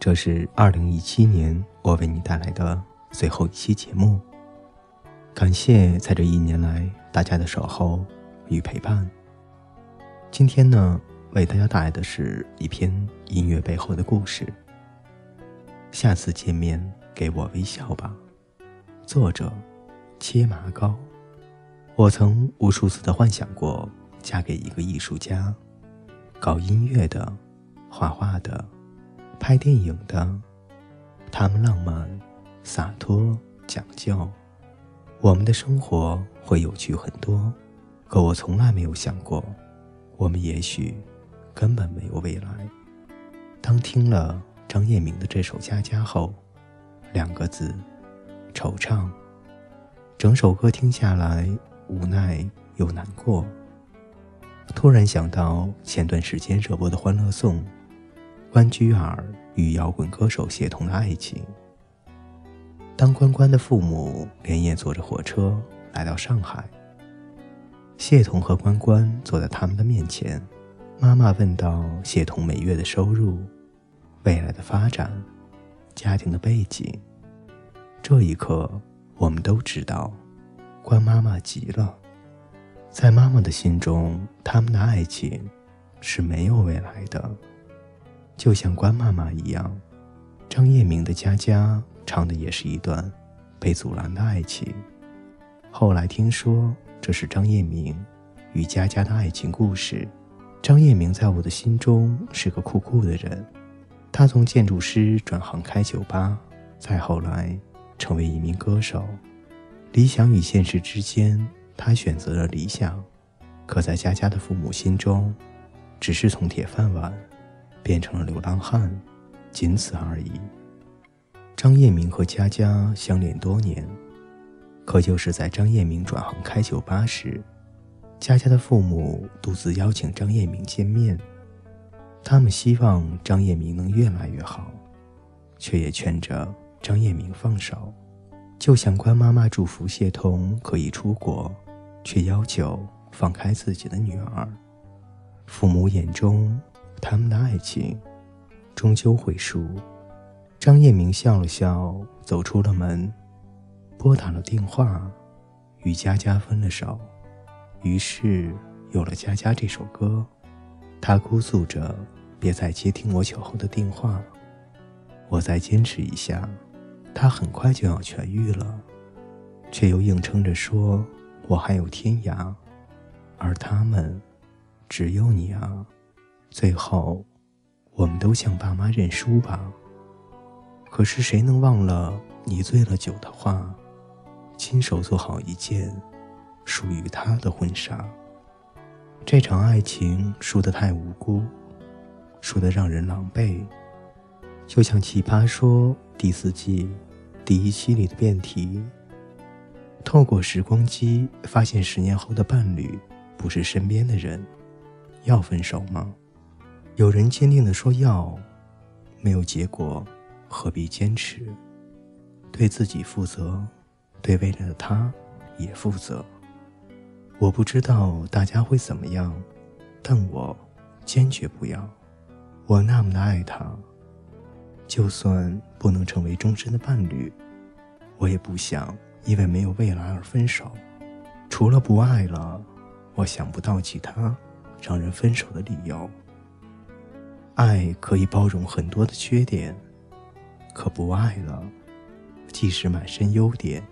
这是二零一七年我为你带来的最后一期节目。感谢在这一年来大家的守候与陪伴。今天呢，为大家带来的是一篇音乐背后的故事。下次见面，给我微笑吧。作者：切麻糕。我曾无数次的幻想过嫁给一个艺术家。搞音乐的，画画的，拍电影的，他们浪漫、洒脱、讲究，我们的生活会有趣很多。可我从来没有想过，我们也许根本没有未来。当听了张燕明的这首《家家》后，两个字：惆怅。整首歌听下来，无奈又难过。突然想到前段时间热播的《欢乐颂》，关雎尔与摇滚歌手谢童的爱情。当关关的父母连夜坐着火车来到上海，谢童和关关坐在他们的面前，妈妈问道：“谢童每月的收入、未来的发展、家庭的背景。”这一刻，我们都知道，关妈妈急了。在妈妈的心中，他们的爱情是没有未来的，就像关妈妈一样。张叶明的《佳佳》唱的也是一段被阻拦的爱情。后来听说这是张叶明与佳佳的爱情故事。张叶明在我的心中是个酷酷的人，他从建筑师转行开酒吧，再后来成为一名歌手。理想与现实之间。他选择了理想，可在佳佳的父母心中，只是从铁饭碗变成了流浪汉，仅此而已。张叶明和佳佳相恋多年，可就是在张叶明转行开酒吧时，佳佳的父母独自邀请张叶明见面。他们希望张叶明能越来越好，却也劝着张叶明放手，就像关妈妈祝福谢童可以出国。却要求放开自己的女儿。父母眼中，他们的爱情终究会输。张叶明笑了笑，走出了门，拨打了电话，与佳佳分了手。于是有了《佳佳》这首歌。他哭诉着：“别再接听我酒后的电话，我再坚持一下，他很快就要痊愈了。”却又硬撑着说。我还有天涯，而他们只有你啊！最后，我们都向爸妈认输吧。可是谁能忘了你醉了酒的话，亲手做好一件属于他的婚纱。这场爱情输得太无辜，输得让人狼狈，就像《奇葩说》第四季第一期里的辩题。透过时光机发现十年后的伴侣不是身边的人，要分手吗？有人坚定地说要，没有结果，何必坚持？对自己负责，对未来的他也负责。我不知道大家会怎么样，但我坚决不要。我那么的爱他，就算不能成为终身的伴侣，我也不想。因为没有未来而分手，除了不爱了，我想不到其他让人分手的理由。爱可以包容很多的缺点，可不爱了，即使满身优点，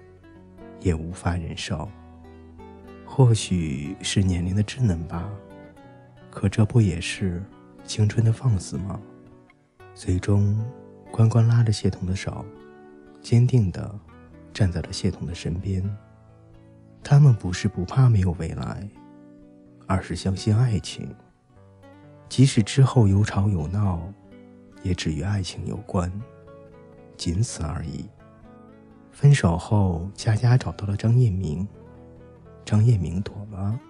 也无法忍受。或许是年龄的稚嫩吧，可这不也是青春的放肆吗？最终，关关拉着谢童的手，坚定的。站在了谢童的身边。他们不是不怕没有未来，而是相信爱情。即使之后有吵有闹，也只与爱情有关。仅此而已。分手后，佳佳找到了张叶明，张叶明躲了，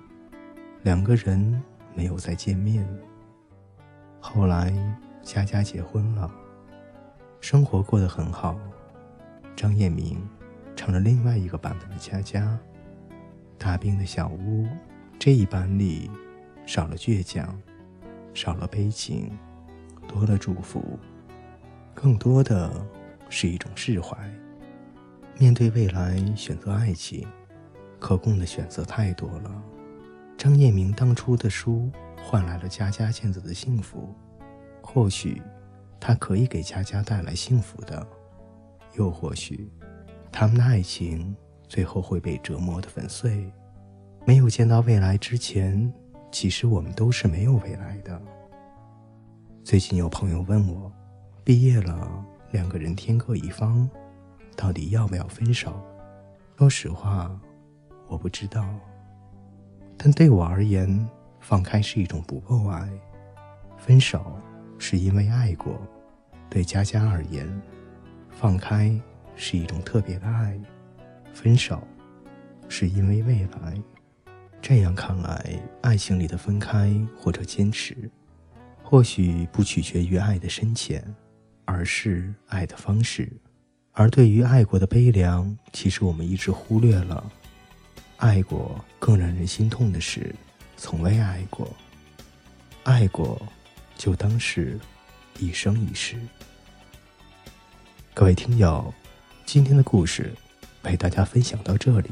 两个人没有再见面。后来，佳佳结婚了，生活过得很好。张叶明成了另外一个版本的佳佳。大冰的小屋，这一版里少了倔强，少了悲情，多了祝福，更多的是一种释怀。面对未来，选择爱情，可供的选择太多了。张叶明当初的书换来了佳佳现在的幸福，或许他可以给佳佳带来幸福的，又或许他们的爱情。最后会被折磨的粉碎。没有见到未来之前，其实我们都是没有未来的。最近有朋友问我，毕业了，两个人天各一方，到底要不要分手？说实话，我不知道。但对我而言，放开是一种不够爱，分手是因为爱过。对佳佳而言，放开是一种特别的爱。分手，是因为未来。这样看来，爱情里的分开或者坚持，或许不取决于爱的深浅，而是爱的方式。而对于爱过的悲凉，其实我们一直忽略了。爱过更让人心痛的是，从未爱过。爱过，就当是一生一世。各位听友，今天的故事。陪大家分享到这里。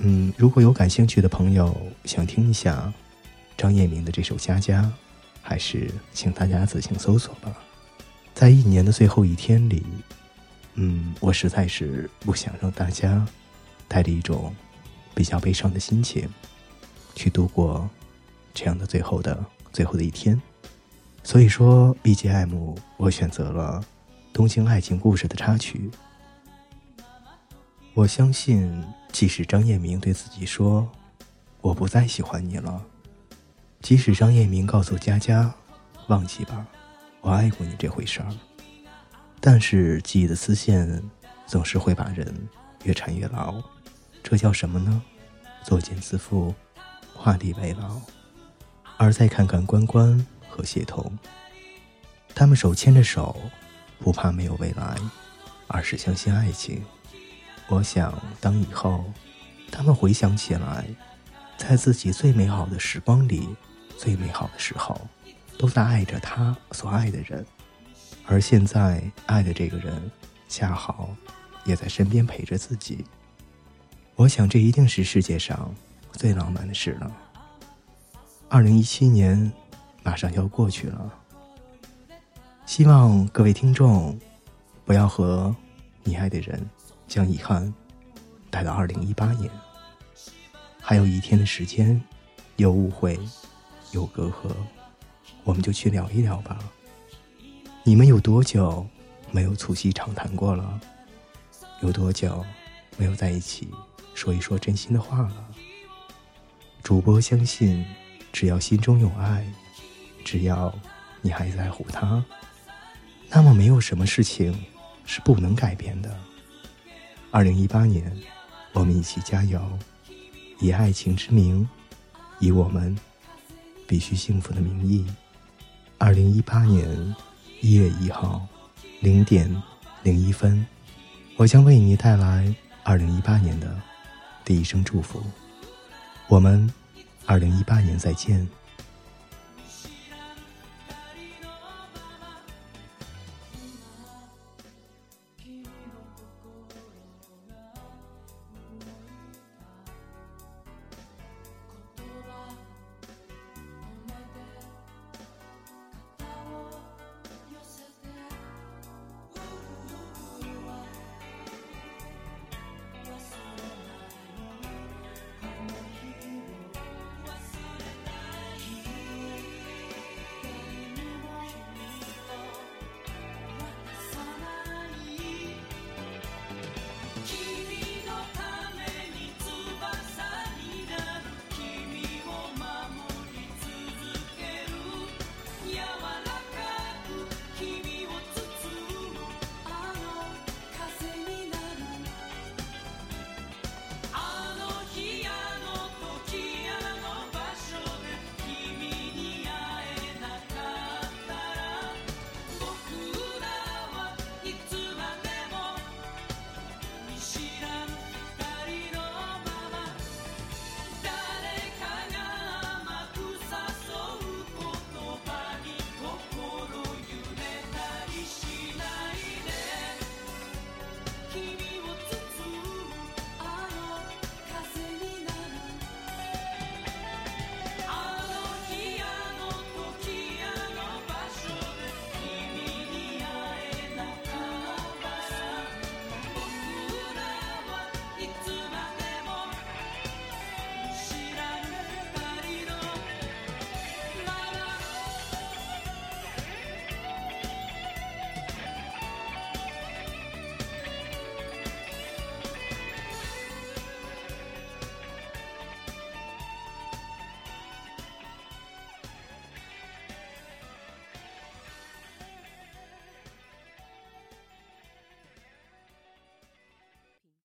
嗯，如果有感兴趣的朋友想听一下张叶明的这首《佳佳》，还是请大家自行搜索吧。在一年的最后一天里，嗯，我实在是不想让大家带着一种比较悲伤的心情去度过这样的最后的最后的一天。所以说，BGM 我选择了《东京爱情故事》的插曲。我相信，即使张叶明对自己说“我不再喜欢你了”，即使张叶明告诉佳佳“忘记吧，我爱过你这回事儿”，但是记忆的丝线总是会把人越缠越牢。这叫什么呢？作茧自缚，画地为牢。而再看看关关和谢童，他们手牵着手，不怕没有未来，而是相信爱情。我想，当以后他们回想起来，在自己最美好的时光里，最美好的时候，都在爱着他所爱的人，而现在爱的这个人，恰好也在身边陪着自己。我想，这一定是世界上最浪漫的事了。二零一七年马上要过去了，希望各位听众不要和你爱的人。将遗憾带到二零一八年，还有一天的时间，有误会，有隔阂，我们就去聊一聊吧。你们有多久没有促膝长谈过了？有多久没有在一起说一说真心的话了？主播相信，只要心中有爱，只要你还在乎他，那么没有什么事情是不能改变的。二零一八年，我们一起加油，以爱情之名，以我们必须幸福的名义。二零一八年一月一号零点零一分，我将为你带来二零一八年的第一声祝福。我们二零一八年再见。